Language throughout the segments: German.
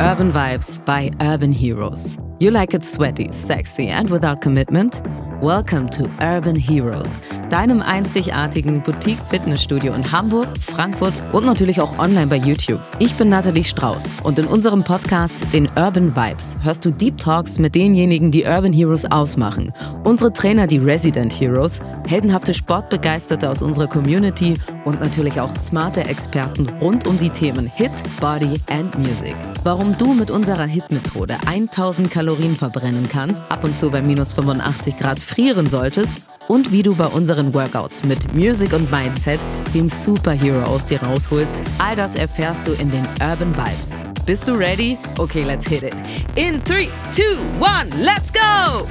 Urban Vibes by Urban Heroes. You like it sweaty, sexy and without commitment? Welcome to Urban Heroes, deinem einzigartigen Boutique-Fitnessstudio in Hamburg, Frankfurt und natürlich auch online bei YouTube. Ich bin Nathalie Strauß und in unserem Podcast, den Urban Vibes, hörst du Deep Talks mit denjenigen, die Urban Heroes ausmachen. Unsere Trainer, die Resident Heroes, heldenhafte Sportbegeisterte aus unserer Community und natürlich auch smarte Experten rund um die Themen Hit, Body and Music. Warum du mit unserer Hit-Methode 1000 Kalorien verbrennen kannst, ab und zu bei minus 85 Grad frieren solltest und wie du bei unseren Workouts mit Music und Mindset den Superhero aus dir rausholst, all das erfährst du in den Urban Vibes. Bist du ready? Okay, let's hit it. In 3, 2, 1, let's go!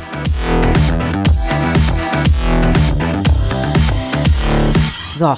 So,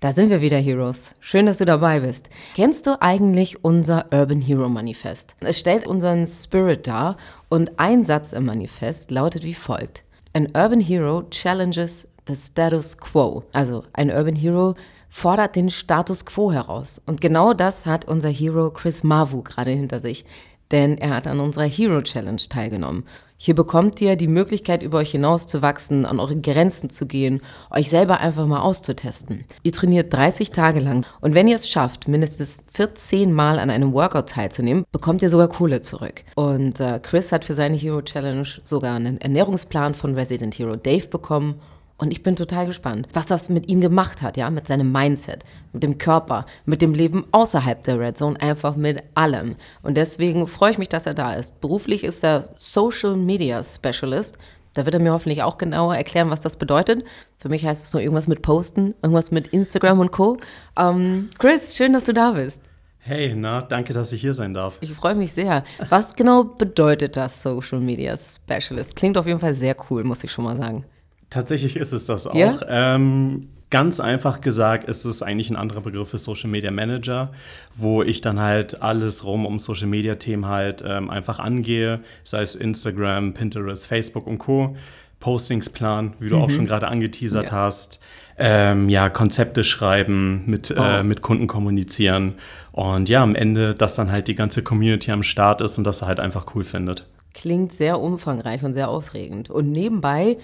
da sind wir wieder, Heroes. Schön, dass du dabei bist. Kennst du eigentlich unser Urban Hero Manifest? Es stellt unseren Spirit dar und ein Satz im Manifest lautet wie folgt. An urban hero challenges the status quo. Also ein urban hero fordert den Status quo heraus. Und genau das hat unser Hero Chris Mavu gerade hinter sich. Denn er hat an unserer Hero Challenge teilgenommen. Hier bekommt ihr die Möglichkeit, über euch hinauszuwachsen, an eure Grenzen zu gehen, euch selber einfach mal auszutesten. Ihr trainiert 30 Tage lang und wenn ihr es schafft, mindestens 14 Mal an einem Workout teilzunehmen, bekommt ihr sogar Kohle zurück. Und äh, Chris hat für seine Hero Challenge sogar einen Ernährungsplan von Resident Hero Dave bekommen und ich bin total gespannt, was das mit ihm gemacht hat, ja, mit seinem Mindset, mit dem Körper, mit dem Leben außerhalb der Red Zone, einfach mit allem. Und deswegen freue ich mich, dass er da ist. Beruflich ist er Social Media Specialist. Da wird er mir hoffentlich auch genauer erklären, was das bedeutet. Für mich heißt es nur irgendwas mit Posten, irgendwas mit Instagram und Co. Ähm, Chris, schön, dass du da bist. Hey, na, danke, dass ich hier sein darf. Ich freue mich sehr. Was genau bedeutet das Social Media Specialist? Klingt auf jeden Fall sehr cool, muss ich schon mal sagen. Tatsächlich ist es das auch. Ja? Ähm, ganz einfach gesagt ist es eigentlich ein anderer Begriff für Social Media Manager, wo ich dann halt alles rum um Social Media Themen halt ähm, einfach angehe, sei es Instagram, Pinterest, Facebook und Co. Postings plan, wie du mhm. auch schon gerade angeteasert ja. hast. Ähm, ja, Konzepte schreiben, mit, oh. äh, mit Kunden kommunizieren und ja, am Ende, dass dann halt die ganze Community am Start ist und dass er halt einfach cool findet. Klingt sehr umfangreich und sehr aufregend. Und nebenbei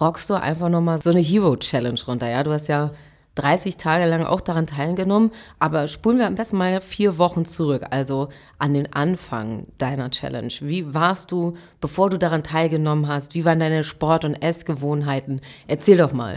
rockst du einfach nochmal so eine Hero-Challenge runter. Ja, du hast ja 30 Tage lang auch daran teilgenommen, aber spulen wir am besten mal vier Wochen zurück, also an den Anfang deiner Challenge. Wie warst du, bevor du daran teilgenommen hast? Wie waren deine Sport- und Essgewohnheiten? Erzähl doch mal.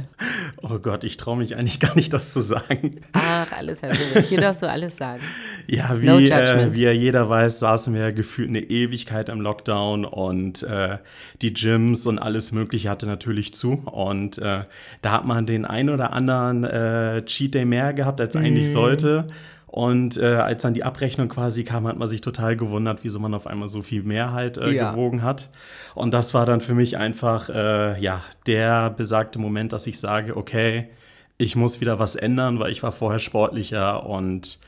Oh Gott, ich traue mich eigentlich gar nicht, das zu sagen. Ach, alles herzlich. Hier darfst du alles sagen. Ja, wie, no äh, wie ja jeder weiß, saßen wir gefühlt eine Ewigkeit im Lockdown und äh, die Gyms und alles Mögliche hatte natürlich zu. Und äh, da hat man den ein oder anderen äh, Cheat Day mehr gehabt, als eigentlich mm. sollte. Und äh, als dann die Abrechnung quasi kam, hat man sich total gewundert, wieso man auf einmal so viel mehr halt äh, ja. gewogen hat. Und das war dann für mich einfach äh, ja der besagte Moment, dass ich sage, okay, ich muss wieder was ändern, weil ich war vorher sportlicher und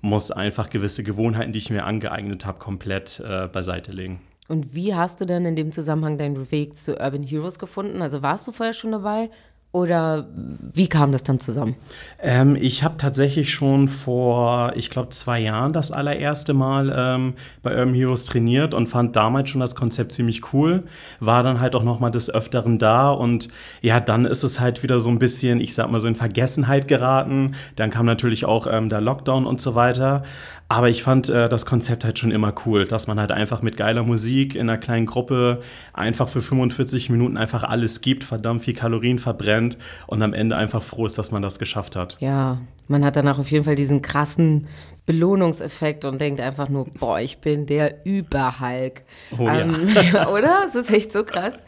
muss einfach gewisse Gewohnheiten, die ich mir angeeignet habe, komplett äh, beiseite legen. Und wie hast du denn in dem Zusammenhang deinen Weg zu Urban Heroes gefunden? Also warst du vorher schon dabei oder wie kam das dann zusammen? Ähm, ich habe tatsächlich schon vor, ich glaube, zwei Jahren das allererste Mal ähm, bei Urban Heroes trainiert und fand damals schon das Konzept ziemlich cool. War dann halt auch noch mal des Öfteren da und ja, dann ist es halt wieder so ein bisschen, ich sag mal so in Vergessenheit geraten. Dann kam natürlich auch ähm, der Lockdown und so weiter. Aber ich fand äh, das Konzept halt schon immer cool, dass man halt einfach mit geiler Musik in einer kleinen Gruppe einfach für 45 Minuten einfach alles gibt, verdammt viel Kalorien verbrennt und am Ende einfach froh ist, dass man das geschafft hat. Ja, man hat danach auf jeden Fall diesen krassen Belohnungseffekt und denkt einfach nur, boah, ich bin der Überhulk. Oh, ähm, ja. oder? Das ist echt so krass.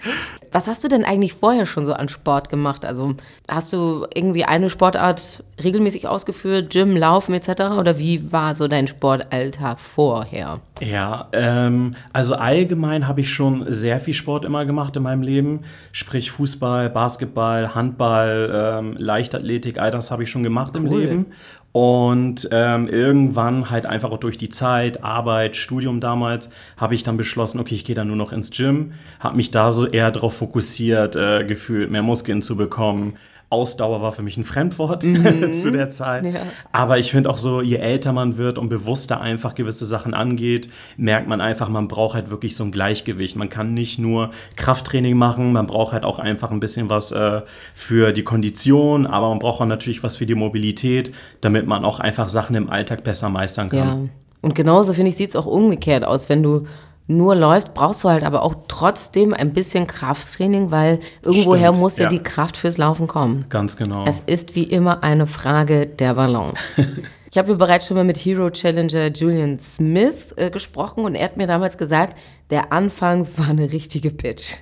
Was hast du denn eigentlich vorher schon so an Sport gemacht? Also hast du irgendwie eine Sportart regelmäßig ausgeführt, Gym, Laufen etc. Oder wie war so dein Sportalltag vorher? Ja, ähm, also allgemein habe ich schon sehr viel Sport immer gemacht in meinem Leben. Sprich Fußball, Basketball, Handball, ähm, Leichtathletik, all das habe ich schon gemacht cool. im Leben. Und ähm, irgendwann halt einfach auch durch die Zeit, Arbeit, Studium damals, habe ich dann beschlossen, okay, ich gehe dann nur noch ins Gym, habe mich da so eher darauf fokussiert, äh, gefühlt mehr Muskeln zu bekommen, Ausdauer war für mich ein Fremdwort mhm. zu der Zeit. Ja. Aber ich finde auch so, je älter man wird und bewusster einfach gewisse Sachen angeht, merkt man einfach, man braucht halt wirklich so ein Gleichgewicht. Man kann nicht nur Krafttraining machen, man braucht halt auch einfach ein bisschen was äh, für die Kondition, aber man braucht auch natürlich was für die Mobilität, damit man auch einfach Sachen im Alltag besser meistern kann. Ja. Und genauso, finde ich, sieht es auch umgekehrt aus. Wenn du nur läufst, brauchst du halt aber auch trotzdem ein bisschen Krafttraining, weil irgendwoher Stimmt, muss ja, ja, die Kraft fürs Laufen kommen. Ganz genau. Es ist wie immer eine Frage der Balance. ich habe bereits schon mal mit Hero Challenger Julian Smith äh, gesprochen und er hat mir damals gesagt, der Anfang war eine richtige Pitch.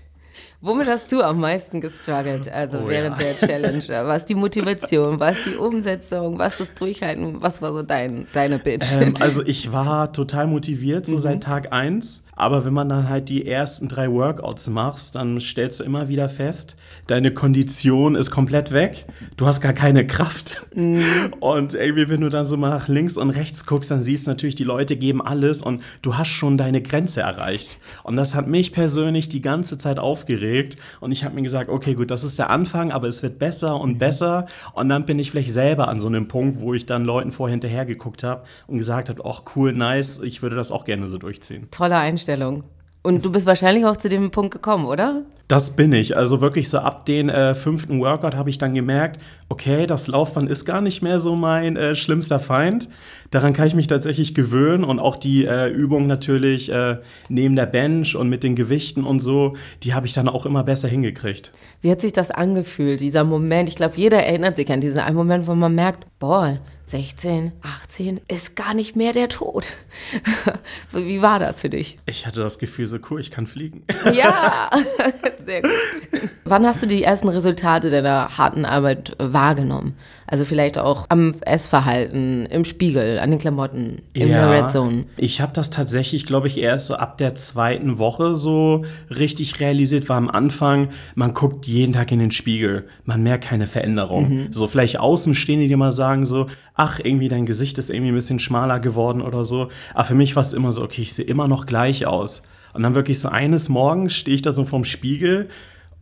Womit hast du am meisten gestruggelt, also oh, während ja. der Challenge? Was die Motivation, was die Umsetzung, was das Durchhalten, was war so dein, deine Bitch? Ähm, also ich war total motiviert, so mhm. seit Tag 1. Aber wenn man dann halt die ersten drei Workouts machst, dann stellst du immer wieder fest, deine Kondition ist komplett weg. Du hast gar keine Kraft. Mhm. Und irgendwie, wenn du dann so mal nach links und rechts guckst, dann siehst du natürlich, die Leute geben alles und du hast schon deine Grenze erreicht. Und das hat mich persönlich die ganze Zeit aufgeregt. Und ich habe mir gesagt, okay, gut, das ist der Anfang, aber es wird besser und mhm. besser. Und dann bin ich vielleicht selber an so einem Punkt, wo ich dann Leuten vorher hinterher geguckt habe und gesagt habe, ach cool, nice, ich würde das auch gerne so durchziehen. Toller Einstellung. Und du bist wahrscheinlich auch zu dem Punkt gekommen, oder? Das bin ich. Also wirklich so ab den äh, fünften Workout habe ich dann gemerkt, okay, das Laufband ist gar nicht mehr so mein äh, schlimmster Feind. Daran kann ich mich tatsächlich gewöhnen und auch die äh, Übung natürlich äh, neben der Bench und mit den Gewichten und so, die habe ich dann auch immer besser hingekriegt. Wie hat sich das angefühlt, dieser Moment? Ich glaube, jeder erinnert sich an diesen einen Moment, wo man merkt, boah, 16, 18 ist gar nicht mehr der Tod. Wie war das für dich? Ich hatte das Gefühl, so cool, ich kann fliegen. Ja, sehr gut. Wann hast du die ersten Resultate deiner harten Arbeit wahrgenommen? Also vielleicht auch am Essverhalten, im Spiegel, an den Klamotten, in ja, der Red Zone. Ich habe das tatsächlich, glaube ich, erst so ab der zweiten Woche so richtig realisiert. War am Anfang, man guckt jeden Tag in den Spiegel, man merkt keine Veränderung. Mhm. So vielleicht Außenstehende, die mal sagen so, ach, irgendwie dein Gesicht ist irgendwie ein bisschen schmaler geworden oder so. Aber für mich war es immer so, okay, ich sehe immer noch gleich aus. Und dann wirklich so eines Morgens stehe ich da so vorm Spiegel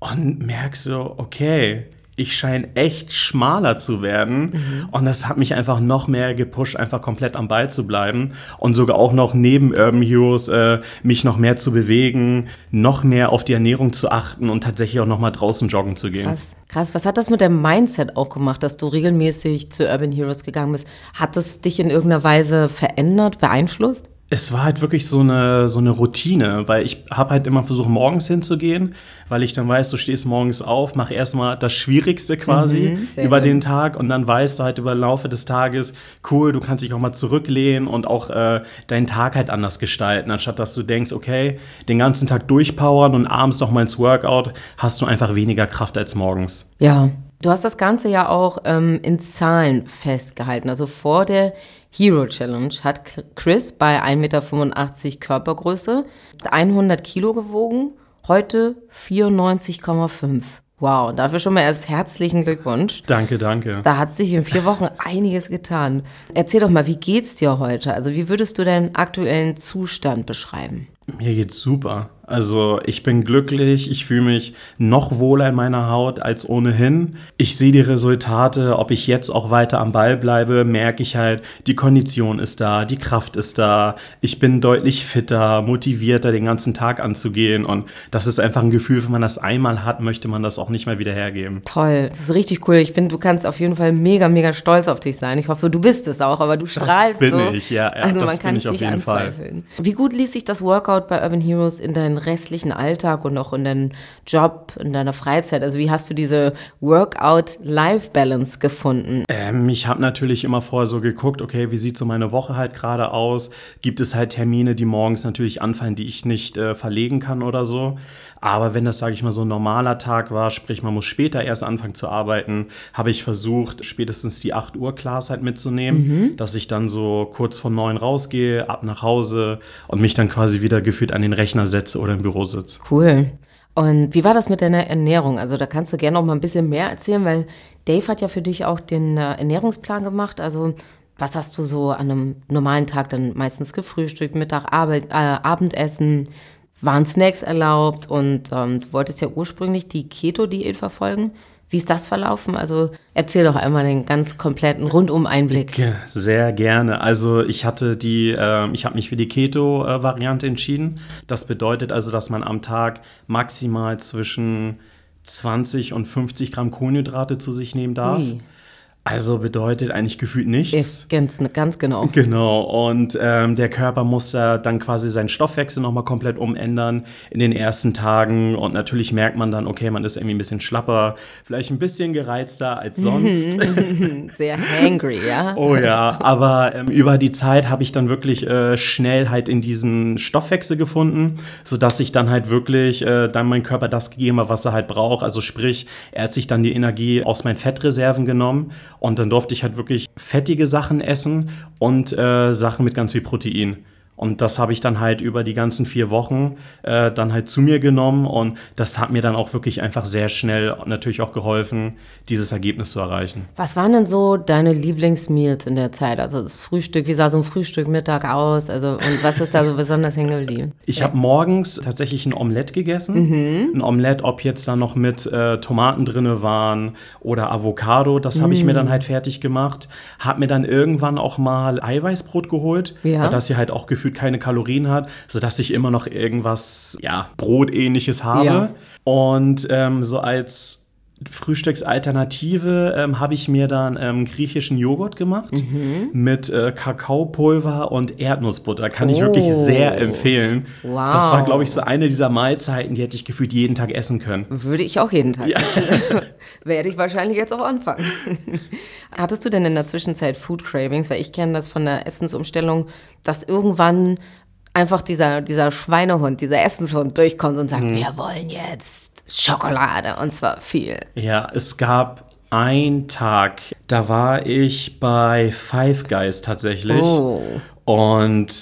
und merke so, okay, ich scheine echt schmaler zu werden. Mhm. Und das hat mich einfach noch mehr gepusht, einfach komplett am Ball zu bleiben und sogar auch noch neben Urban Heroes äh, mich noch mehr zu bewegen, noch mehr auf die Ernährung zu achten und tatsächlich auch noch mal draußen joggen zu gehen. Krass. Krass. Was hat das mit dem Mindset auch gemacht, dass du regelmäßig zu Urban Heroes gegangen bist? Hat das dich in irgendeiner Weise verändert, beeinflusst? Es war halt wirklich so eine, so eine Routine, weil ich habe halt immer versucht, morgens hinzugehen, weil ich dann weiß, du stehst morgens auf, mach erstmal das Schwierigste quasi mhm, über den Tag und dann weißt du halt über den Laufe des Tages, cool, du kannst dich auch mal zurücklehnen und auch äh, deinen Tag halt anders gestalten, anstatt dass du denkst, okay, den ganzen Tag durchpowern und abends noch mal ins Workout, hast du einfach weniger Kraft als morgens. Ja, Du hast das Ganze ja auch ähm, in Zahlen festgehalten. Also vor der Hero Challenge hat Chris bei 1,85 Meter Körpergröße 100 Kilo gewogen, heute 94,5. Wow, dafür schon mal erst herzlichen Glückwunsch. Danke, danke. Da hat sich in vier Wochen einiges getan. Erzähl doch mal, wie geht's dir heute? Also, wie würdest du deinen aktuellen Zustand beschreiben? Mir geht's super. Also ich bin glücklich, ich fühle mich noch wohler in meiner Haut als ohnehin. Ich sehe die Resultate, ob ich jetzt auch weiter am Ball bleibe, merke ich halt, die Kondition ist da, die Kraft ist da, ich bin deutlich fitter, motivierter, den ganzen Tag anzugehen und das ist einfach ein Gefühl, wenn man das einmal hat, möchte man das auch nicht mehr wieder hergeben. Toll, das ist richtig cool. Ich finde, du kannst auf jeden Fall mega, mega stolz auf dich sein. Ich hoffe, du bist es auch, aber du strahlst das bin so. ich, ja, ja also man kann es nicht anzweifeln. Wie gut ließ sich das Workout bei Urban Heroes in deinen deinen restlichen Alltag und auch in deinen Job, in deiner Freizeit? Also wie hast du diese Workout-Life-Balance gefunden? Ähm, ich habe natürlich immer vorher so geguckt, okay, wie sieht so meine Woche halt gerade aus? Gibt es halt Termine, die morgens natürlich anfallen, die ich nicht äh, verlegen kann oder so? Aber wenn das, sage ich mal, so ein normaler Tag war, sprich man muss später erst anfangen zu arbeiten, habe ich versucht, spätestens die 8 Uhr Class halt mitzunehmen, mhm. dass ich dann so kurz vor neun rausgehe, ab nach Hause und mich dann quasi wieder gefühlt an den Rechner setze oder im Büro sitze. Cool. Und wie war das mit deiner Ernährung? Also da kannst du gerne noch mal ein bisschen mehr erzählen, weil Dave hat ja für dich auch den äh, Ernährungsplan gemacht. Also was hast du so an einem normalen Tag dann meistens gefrühstückt, Mittag, Arbeit, äh, Abendessen? Waren Snacks erlaubt und ähm, du wolltest ja ursprünglich die Keto-Diät verfolgen. Wie ist das verlaufen? Also erzähl doch einmal den ganz kompletten Rundum-Einblick. Sehr gerne. Also ich hatte die, äh, ich habe mich für die Keto-Variante entschieden. Das bedeutet also, dass man am Tag maximal zwischen 20 und 50 Gramm Kohlenhydrate zu sich nehmen darf. Ui. Also bedeutet eigentlich gefühlt nichts. Ist ganz, ganz genau. Genau. Und ähm, der Körper muss ja dann quasi seinen Stoffwechsel nochmal komplett umändern in den ersten Tagen. Und natürlich merkt man dann, okay, man ist irgendwie ein bisschen schlapper, vielleicht ein bisschen gereizter als sonst. Sehr hangry, ja. oh ja, aber ähm, über die Zeit habe ich dann wirklich äh, schnell halt in diesen Stoffwechsel gefunden, sodass ich dann halt wirklich äh, dann mein Körper das gegeben hat, was er halt braucht. Also sprich, er hat sich dann die Energie aus meinen Fettreserven genommen und dann durfte ich halt wirklich fettige Sachen essen und äh, Sachen mit ganz viel Protein. Und das habe ich dann halt über die ganzen vier Wochen äh, dann halt zu mir genommen und das hat mir dann auch wirklich einfach sehr schnell natürlich auch geholfen, dieses Ergebnis zu erreichen. Was waren denn so deine Lieblingsmeals in der Zeit? Also das Frühstück, wie sah so ein Frühstück Mittag aus? Also und was ist da so besonders hängen geblieben? Ich habe morgens tatsächlich ein Omelett gegessen. Mhm. Ein Omelett, ob jetzt da noch mit äh, Tomaten drinne waren oder Avocado, das habe mhm. ich mir dann halt fertig gemacht. Habe mir dann irgendwann auch mal Eiweißbrot geholt, ja. das sie halt auch gefühlt gefühlt keine Kalorien hat, sodass ich immer noch irgendwas, ja, Brotähnliches habe. Ja. Und ähm, so als Frühstücksalternative ähm, habe ich mir dann ähm, griechischen Joghurt gemacht mhm. mit äh, Kakaopulver und Erdnussbutter. Kann oh. ich wirklich sehr empfehlen. Wow. Das war, glaube ich, so eine dieser Mahlzeiten, die hätte ich gefühlt jeden Tag essen können. Würde ich auch jeden Tag ja. essen. Werde ich wahrscheinlich jetzt auch anfangen. Hattest du denn in der Zwischenzeit Food Cravings? Weil ich kenne das von der Essensumstellung, dass irgendwann einfach dieser, dieser Schweinehund, dieser Essenshund durchkommt und sagt, hm. wir wollen jetzt Schokolade und zwar viel. Ja, es gab einen Tag, da war ich bei Five Guys tatsächlich. Oh. Und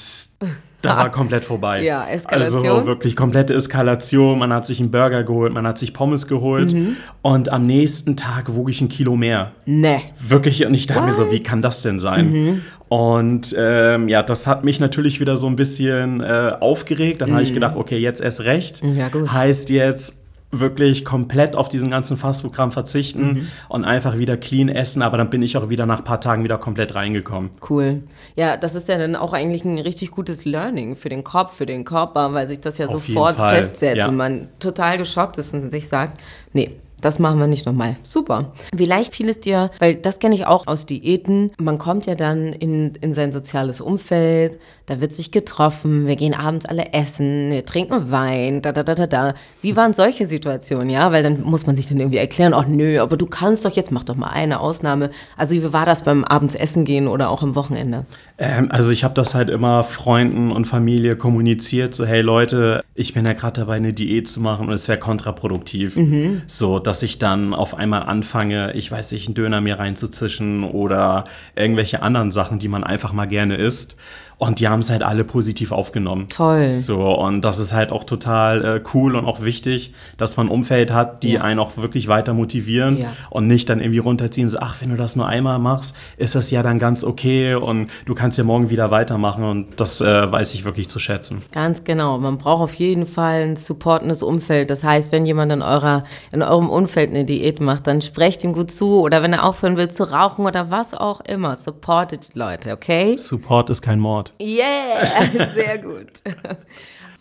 da war komplett vorbei. Ja, Eskalation. Also wirklich komplette Eskalation. Man hat sich einen Burger geholt, man hat sich Pommes geholt mhm. und am nächsten Tag wog ich ein Kilo mehr. Ne. Wirklich, und ich dachte What? mir so, wie kann das denn sein? Mhm. Und ähm, ja, das hat mich natürlich wieder so ein bisschen äh, aufgeregt. Dann mhm. habe ich gedacht, okay, jetzt erst recht. Ja, gut. Heißt jetzt wirklich komplett auf diesen ganzen Fastfood-Kram verzichten mhm. und einfach wieder clean essen, aber dann bin ich auch wieder nach ein paar Tagen wieder komplett reingekommen. Cool. Ja, das ist ja dann auch eigentlich ein richtig gutes Learning für den Kopf, für den Körper, weil sich das ja auf sofort festsetzt ja. und man total geschockt ist und sich sagt, nee, das machen wir nicht nochmal. Super. Wie leicht fiel es dir, weil das kenne ich auch aus Diäten, man kommt ja dann in, in sein soziales Umfeld, da wird sich getroffen, wir gehen abends alle essen, wir trinken Wein, da, da, da, da, da. Wie waren solche Situationen, ja? Weil dann muss man sich dann irgendwie erklären, ach nö, aber du kannst doch jetzt, mach doch mal eine Ausnahme. Also wie war das beim Abendsessen gehen oder auch am Wochenende? Ähm, also ich habe das halt immer Freunden und Familie kommuniziert, so hey Leute, ich bin ja gerade dabei, eine Diät zu machen und es wäre kontraproduktiv. Mhm. So, dass ich dann auf einmal anfange, ich weiß nicht, einen Döner mir reinzuzischen oder irgendwelche anderen Sachen, die man einfach mal gerne isst. Und die haben es halt alle positiv aufgenommen. Toll. So, und das ist halt auch total äh, cool und auch wichtig, dass man ein Umfeld hat, die ja. einen auch wirklich weiter motivieren ja. und nicht dann irgendwie runterziehen, so, ach, wenn du das nur einmal machst, ist das ja dann ganz okay und du kannst ja morgen wieder weitermachen und das äh, weiß ich wirklich zu schätzen. Ganz genau. Man braucht auf jeden Fall ein supportendes Umfeld. Das heißt, wenn jemand in, eurer, in eurem Umfeld eine Diät macht, dann sprecht ihm gut zu oder wenn er aufhören will zu rauchen oder was auch immer. Supportet Leute, okay? Support ist kein Mord. Yeah, sehr gut.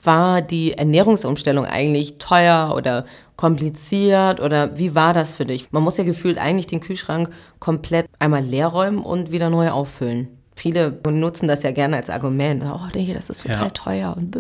War die Ernährungsumstellung eigentlich teuer oder kompliziert oder wie war das für dich? Man muss ja gefühlt eigentlich den Kühlschrank komplett einmal leer räumen und wieder neu auffüllen. Viele nutzen das ja gerne als Argument. Oh, denke, das ist total ja. teuer und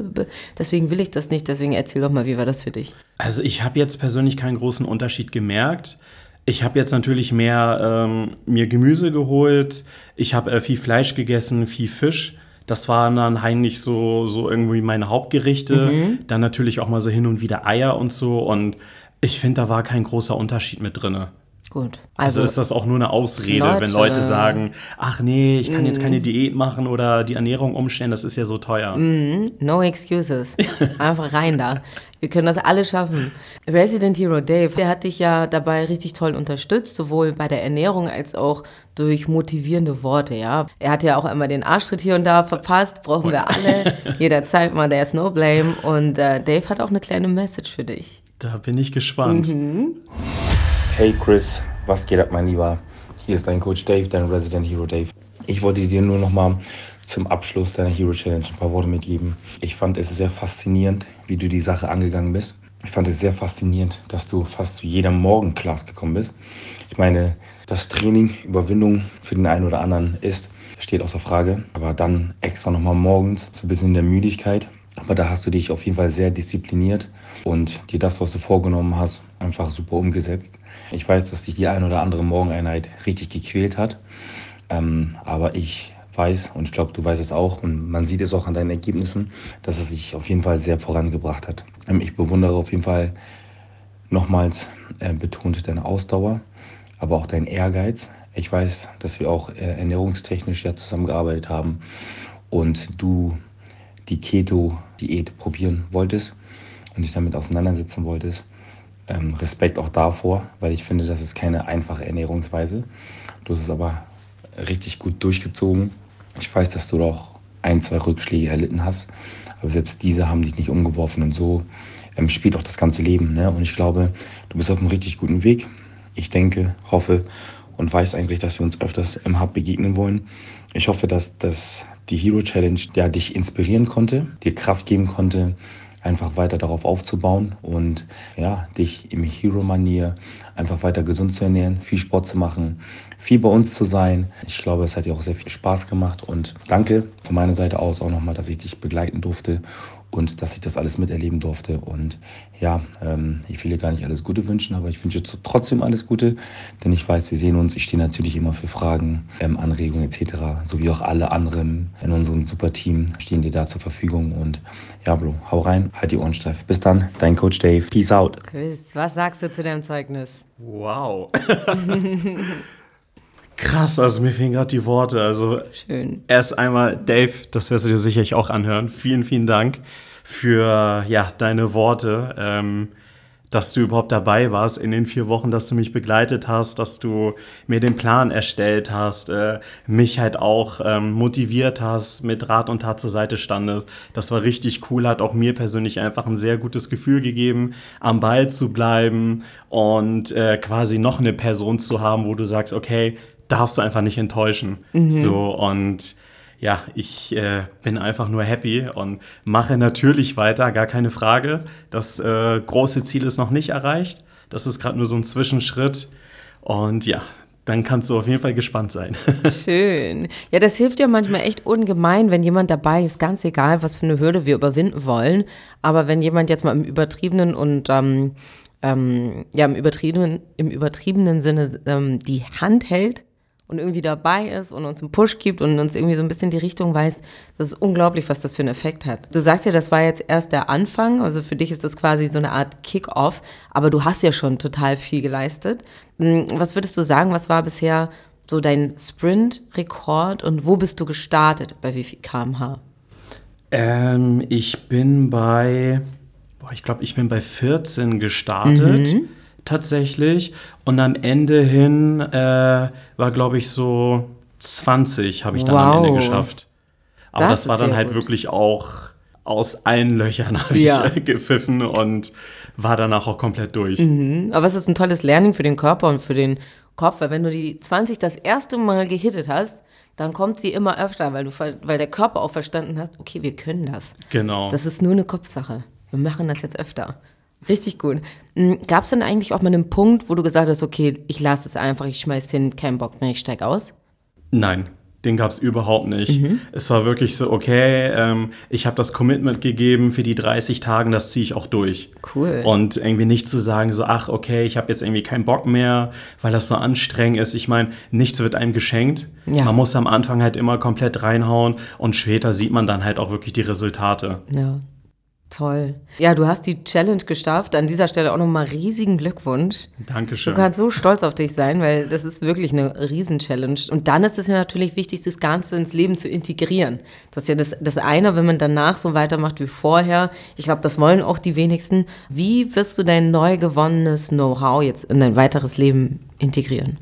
deswegen will ich das nicht. Deswegen erzähl doch mal, wie war das für dich? Also ich habe jetzt persönlich keinen großen Unterschied gemerkt. Ich habe jetzt natürlich mehr ähm, mir Gemüse geholt. Ich habe äh, viel Fleisch gegessen, viel Fisch. Das waren dann eigentlich so, so irgendwie meine Hauptgerichte. Mhm. Dann natürlich auch mal so hin und wieder Eier und so. Und ich finde, da war kein großer Unterschied mit drin. Gut. Also, also, ist das auch nur eine Ausrede, Leute. wenn Leute sagen, ach nee, ich kann mm. jetzt keine Diät machen oder die Ernährung umstellen, das ist ja so teuer. Mm. No excuses. Einfach rein da. Wir können das alle schaffen. Resident Hero Dave, der hat dich ja dabei richtig toll unterstützt, sowohl bei der Ernährung als auch durch motivierende Worte, ja. Er hat ja auch immer den Arschtritt hier und da verpasst, brauchen wir alle. Jederzeit mal, there's no blame. Und äh, Dave hat auch eine kleine Message für dich. Da bin ich gespannt. Mhm. Hey Chris, was geht ab, mein Lieber? Hier ist dein Coach Dave, dein Resident Hero Dave. Ich wollte dir nur noch mal zum Abschluss deiner Hero Challenge ein paar Worte mitgeben. Ich fand es sehr faszinierend, wie du die Sache angegangen bist. Ich fand es sehr faszinierend, dass du fast zu jeder Morgenclass gekommen bist. Ich meine, das Training, Überwindung für den einen oder anderen ist, steht außer Frage. Aber dann extra nochmal morgens, so ein bisschen in der Müdigkeit. Aber da hast du dich auf jeden Fall sehr diszipliniert und dir das, was du vorgenommen hast, einfach super umgesetzt. Ich weiß, dass dich die ein oder andere Morgeneinheit richtig gequält hat. Ähm, aber ich weiß und ich glaube, du weißt es auch und man sieht es auch an deinen Ergebnissen, dass es sich auf jeden Fall sehr vorangebracht hat. Ähm, ich bewundere auf jeden Fall nochmals äh, betont deine Ausdauer, aber auch deinen Ehrgeiz. Ich weiß, dass wir auch äh, ernährungstechnisch ja zusammengearbeitet haben und du die Keto-Diät probieren wolltest und dich damit auseinandersetzen wolltest. Ähm, Respekt auch davor, weil ich finde, das ist keine einfache Ernährungsweise. Du hast es aber richtig gut durchgezogen. Ich weiß, dass du doch ein, zwei Rückschläge erlitten hast, aber selbst diese haben dich nicht umgeworfen und so ähm, spielt auch das ganze Leben. Ne? Und ich glaube, du bist auf einem richtig guten Weg. Ich denke, hoffe und weiß eigentlich, dass wir uns öfters im Hub begegnen wollen. Ich hoffe, dass, dass die Hero Challenge ja, dich inspirieren konnte, dir Kraft geben konnte, einfach weiter darauf aufzubauen und ja, dich im Hero-Manier einfach weiter gesund zu ernähren, viel Sport zu machen, viel bei uns zu sein. Ich glaube, es hat dir auch sehr viel Spaß gemacht und danke von meiner Seite aus auch nochmal, dass ich dich begleiten durfte und dass ich das alles miterleben durfte. Und ja, ähm, ich will dir gar nicht alles Gute wünschen, aber ich wünsche trotzdem alles Gute, denn ich weiß, wir sehen uns. Ich stehe natürlich immer für Fragen, ähm, Anregungen etc., sowie auch alle anderen in unserem super Team stehen dir da zur Verfügung. Und ja, Bro, hau rein, halt die Ohren steif. Bis dann, dein Coach Dave. Peace out. Chris, was sagst du zu deinem Zeugnis? Wow. Krass, also mir fehlen gerade die Worte. Also Schön. erst einmal, Dave, das wirst du dir sicherlich auch anhören. Vielen, vielen Dank für ja, deine Worte, ähm, dass du überhaupt dabei warst in den vier Wochen, dass du mich begleitet hast, dass du mir den Plan erstellt hast, äh, mich halt auch ähm, motiviert hast, mit Rat und Tat zur Seite standest. Das war richtig cool, hat auch mir persönlich einfach ein sehr gutes Gefühl gegeben, am Ball zu bleiben und äh, quasi noch eine Person zu haben, wo du sagst, okay, darfst du einfach nicht enttäuschen. Mhm. So und ja, ich äh, bin einfach nur happy und mache natürlich weiter, gar keine Frage. Das äh, große Ziel ist noch nicht erreicht. Das ist gerade nur so ein Zwischenschritt. Und ja, dann kannst du auf jeden Fall gespannt sein. Schön. Ja, das hilft ja manchmal echt ungemein, wenn jemand dabei ist, ganz egal, was für eine Hürde wir überwinden wollen. Aber wenn jemand jetzt mal im übertriebenen und ähm, ähm, ja, im übertriebenen, im übertriebenen Sinne ähm, die Hand hält, und irgendwie dabei ist und uns einen Push gibt und uns irgendwie so ein bisschen die Richtung weiß, das ist unglaublich, was das für einen Effekt hat. Du sagst ja, das war jetzt erst der Anfang, also für dich ist das quasi so eine Art Kick-off, aber du hast ja schon total viel geleistet. Hm, was würdest du sagen, was war bisher so dein Sprint-Rekord und wo bist du gestartet, bei wie viel kmh? Ähm, ich bin bei, boah, ich glaube, ich bin bei 14 gestartet. Mhm tatsächlich. Und am Ende hin äh, war, glaube ich, so 20 habe ich dann wow. am Ende geschafft. Aber das, das war dann halt gut. wirklich auch aus allen Löchern habe ja. ich gepfiffen und war danach auch komplett durch. Mhm. Aber es ist ein tolles Learning für den Körper und für den Kopf, weil wenn du die 20 das erste Mal gehittet hast, dann kommt sie immer öfter, weil, du, weil der Körper auch verstanden hat, okay, wir können das. Genau. Das ist nur eine Kopfsache. Wir machen das jetzt öfter. Richtig gut. Hm, Gab es denn eigentlich auch mal einen Punkt, wo du gesagt hast, okay, ich lasse es einfach, ich schmeiß hin, kein Bock mehr, ich steig aus? Nein, den gab es überhaupt nicht. Mhm. Es war wirklich so, okay, ähm, ich habe das Commitment gegeben für die 30 Tage, das ziehe ich auch durch. Cool. Und irgendwie nicht zu sagen, so, ach, okay, ich habe jetzt irgendwie keinen Bock mehr, weil das so anstrengend ist. Ich meine, nichts wird einem geschenkt. Ja. Man muss am Anfang halt immer komplett reinhauen und später sieht man dann halt auch wirklich die Resultate. Ja. Toll. Ja, du hast die Challenge geschafft. An dieser Stelle auch nochmal riesigen Glückwunsch. Dankeschön. Du kannst so stolz auf dich sein, weil das ist wirklich eine Riesen-Challenge. Und dann ist es ja natürlich wichtig, das Ganze ins Leben zu integrieren. Das ist ja das, das eine, wenn man danach so weitermacht wie vorher. Ich glaube, das wollen auch die wenigsten. Wie wirst du dein neu gewonnenes Know-how jetzt in dein weiteres Leben integrieren?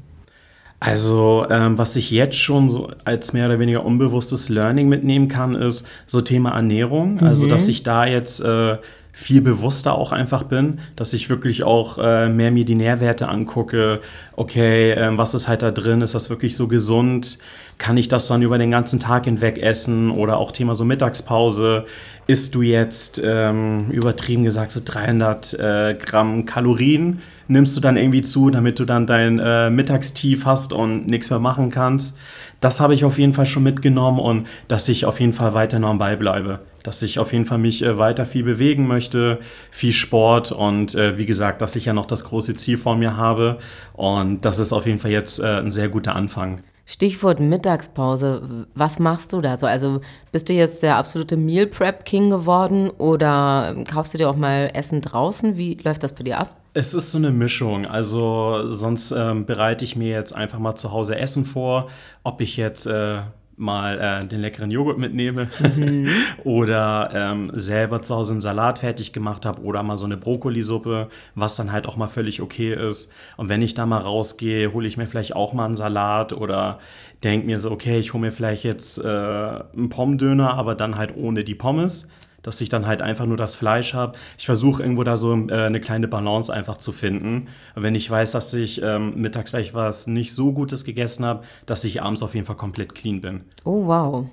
Also, ähm, was ich jetzt schon so als mehr oder weniger unbewusstes Learning mitnehmen kann, ist so Thema Ernährung. Also, mhm. Also, dass ich da jetzt äh, viel bewusster auch einfach bin, dass ich wirklich auch äh, mehr mir die Nährwerte angucke. Okay, äh, was ist halt da drin? Ist das wirklich so gesund? Kann ich das dann über den ganzen Tag hinweg essen? Oder auch Thema so Mittagspause. Isst du jetzt, ähm, übertrieben gesagt, so 300 äh, Gramm Kalorien? Nimmst du dann irgendwie zu, damit du dann dein äh, Mittagstief hast und nichts mehr machen kannst? Das habe ich auf jeden Fall schon mitgenommen und dass ich auf jeden Fall weiter noch am Ball bleibe dass ich auf jeden Fall mich äh, weiter viel bewegen möchte, viel Sport und äh, wie gesagt, dass ich ja noch das große Ziel vor mir habe und das ist auf jeden Fall jetzt äh, ein sehr guter Anfang. Stichwort Mittagspause. Was machst du da so? Also bist du jetzt der absolute Meal Prep King geworden oder kaufst du dir auch mal Essen draußen? Wie läuft das bei dir ab? Es ist so eine Mischung. Also sonst ähm, bereite ich mir jetzt einfach mal zu Hause Essen vor. Ob ich jetzt äh, mal äh, den leckeren Joghurt mitnehme mhm. oder ähm, selber zu Hause einen Salat fertig gemacht habe oder mal so eine Brokkolisuppe, was dann halt auch mal völlig okay ist. Und wenn ich da mal rausgehe, hole ich mir vielleicht auch mal einen Salat oder denke mir so, okay, ich hole mir vielleicht jetzt äh, einen Pommdöner, aber dann halt ohne die Pommes dass ich dann halt einfach nur das Fleisch habe. Ich versuche irgendwo da so äh, eine kleine Balance einfach zu finden. wenn ich weiß, dass ich ähm, mittags vielleicht was nicht so Gutes gegessen habe, dass ich abends auf jeden Fall komplett clean bin. Oh, wow.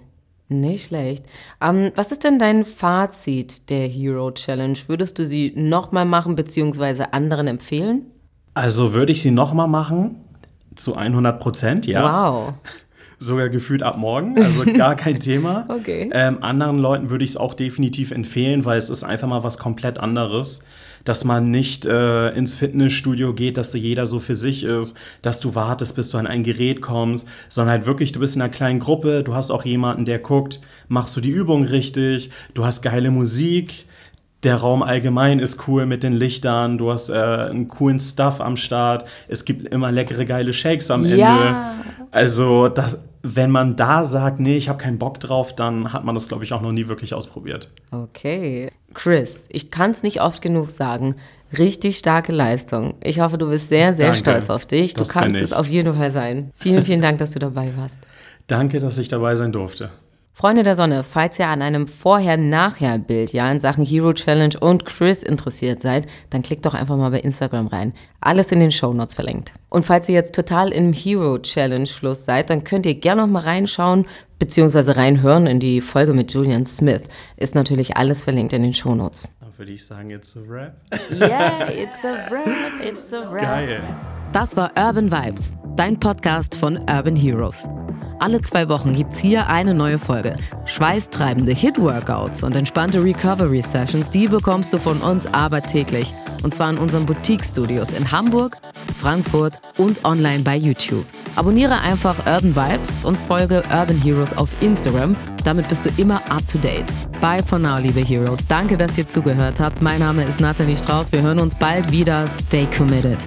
Nicht schlecht. Ähm, was ist denn dein Fazit der Hero Challenge? Würdest du sie nochmal machen bzw. anderen empfehlen? Also würde ich sie nochmal machen, zu 100 Prozent, ja. Wow sogar gefühlt ab morgen, also gar kein Thema. okay. Ähm, anderen Leuten würde ich es auch definitiv empfehlen, weil es ist einfach mal was komplett anderes. Dass man nicht äh, ins Fitnessstudio geht, dass so jeder so für sich ist, dass du wartest, bis du an ein Gerät kommst, sondern halt wirklich, du bist in einer kleinen Gruppe, du hast auch jemanden, der guckt, machst du die Übung richtig, du hast geile Musik, der Raum allgemein ist cool mit den Lichtern, du hast äh, einen coolen Stuff am Start, es gibt immer leckere, geile Shakes am Ende. Ja. Also, das, wenn man da sagt, nee, ich habe keinen Bock drauf, dann hat man das, glaube ich, auch noch nie wirklich ausprobiert. Okay. Chris, ich kann es nicht oft genug sagen. Richtig starke Leistung. Ich hoffe, du bist sehr, sehr Danke. stolz auf dich. Du das kannst es auf jeden Fall sein. Vielen, vielen Dank, dass du dabei warst. Danke, dass ich dabei sein durfte. Freunde der Sonne, falls ihr an einem Vorher-Nachher-Bild ja in Sachen Hero Challenge und Chris interessiert seid, dann klickt doch einfach mal bei Instagram rein. Alles in den Show Notes verlinkt. Und falls ihr jetzt total im Hero Challenge Fluss seid, dann könnt ihr gerne noch mal reinschauen bzw. reinhören in die Folge mit Julian Smith. Ist natürlich alles verlinkt in den Show Notes. Dann würde ich sagen, it's a rap. Yeah, it's a rap, it's a rap. Geil. Das war Urban Vibes, dein Podcast von Urban Heroes. Alle zwei Wochen gibt's hier eine neue Folge. Schweißtreibende Hit-Workouts und entspannte Recovery-Sessions, die bekommst du von uns aber täglich. Und zwar in unseren Boutique-Studios in Hamburg, Frankfurt und online bei YouTube. Abonniere einfach Urban Vibes und folge Urban Heroes auf Instagram. Damit bist du immer up to date. Bye for now, liebe Heroes. Danke, dass ihr zugehört habt. Mein Name ist Nathalie Strauß. Wir hören uns bald wieder. Stay committed.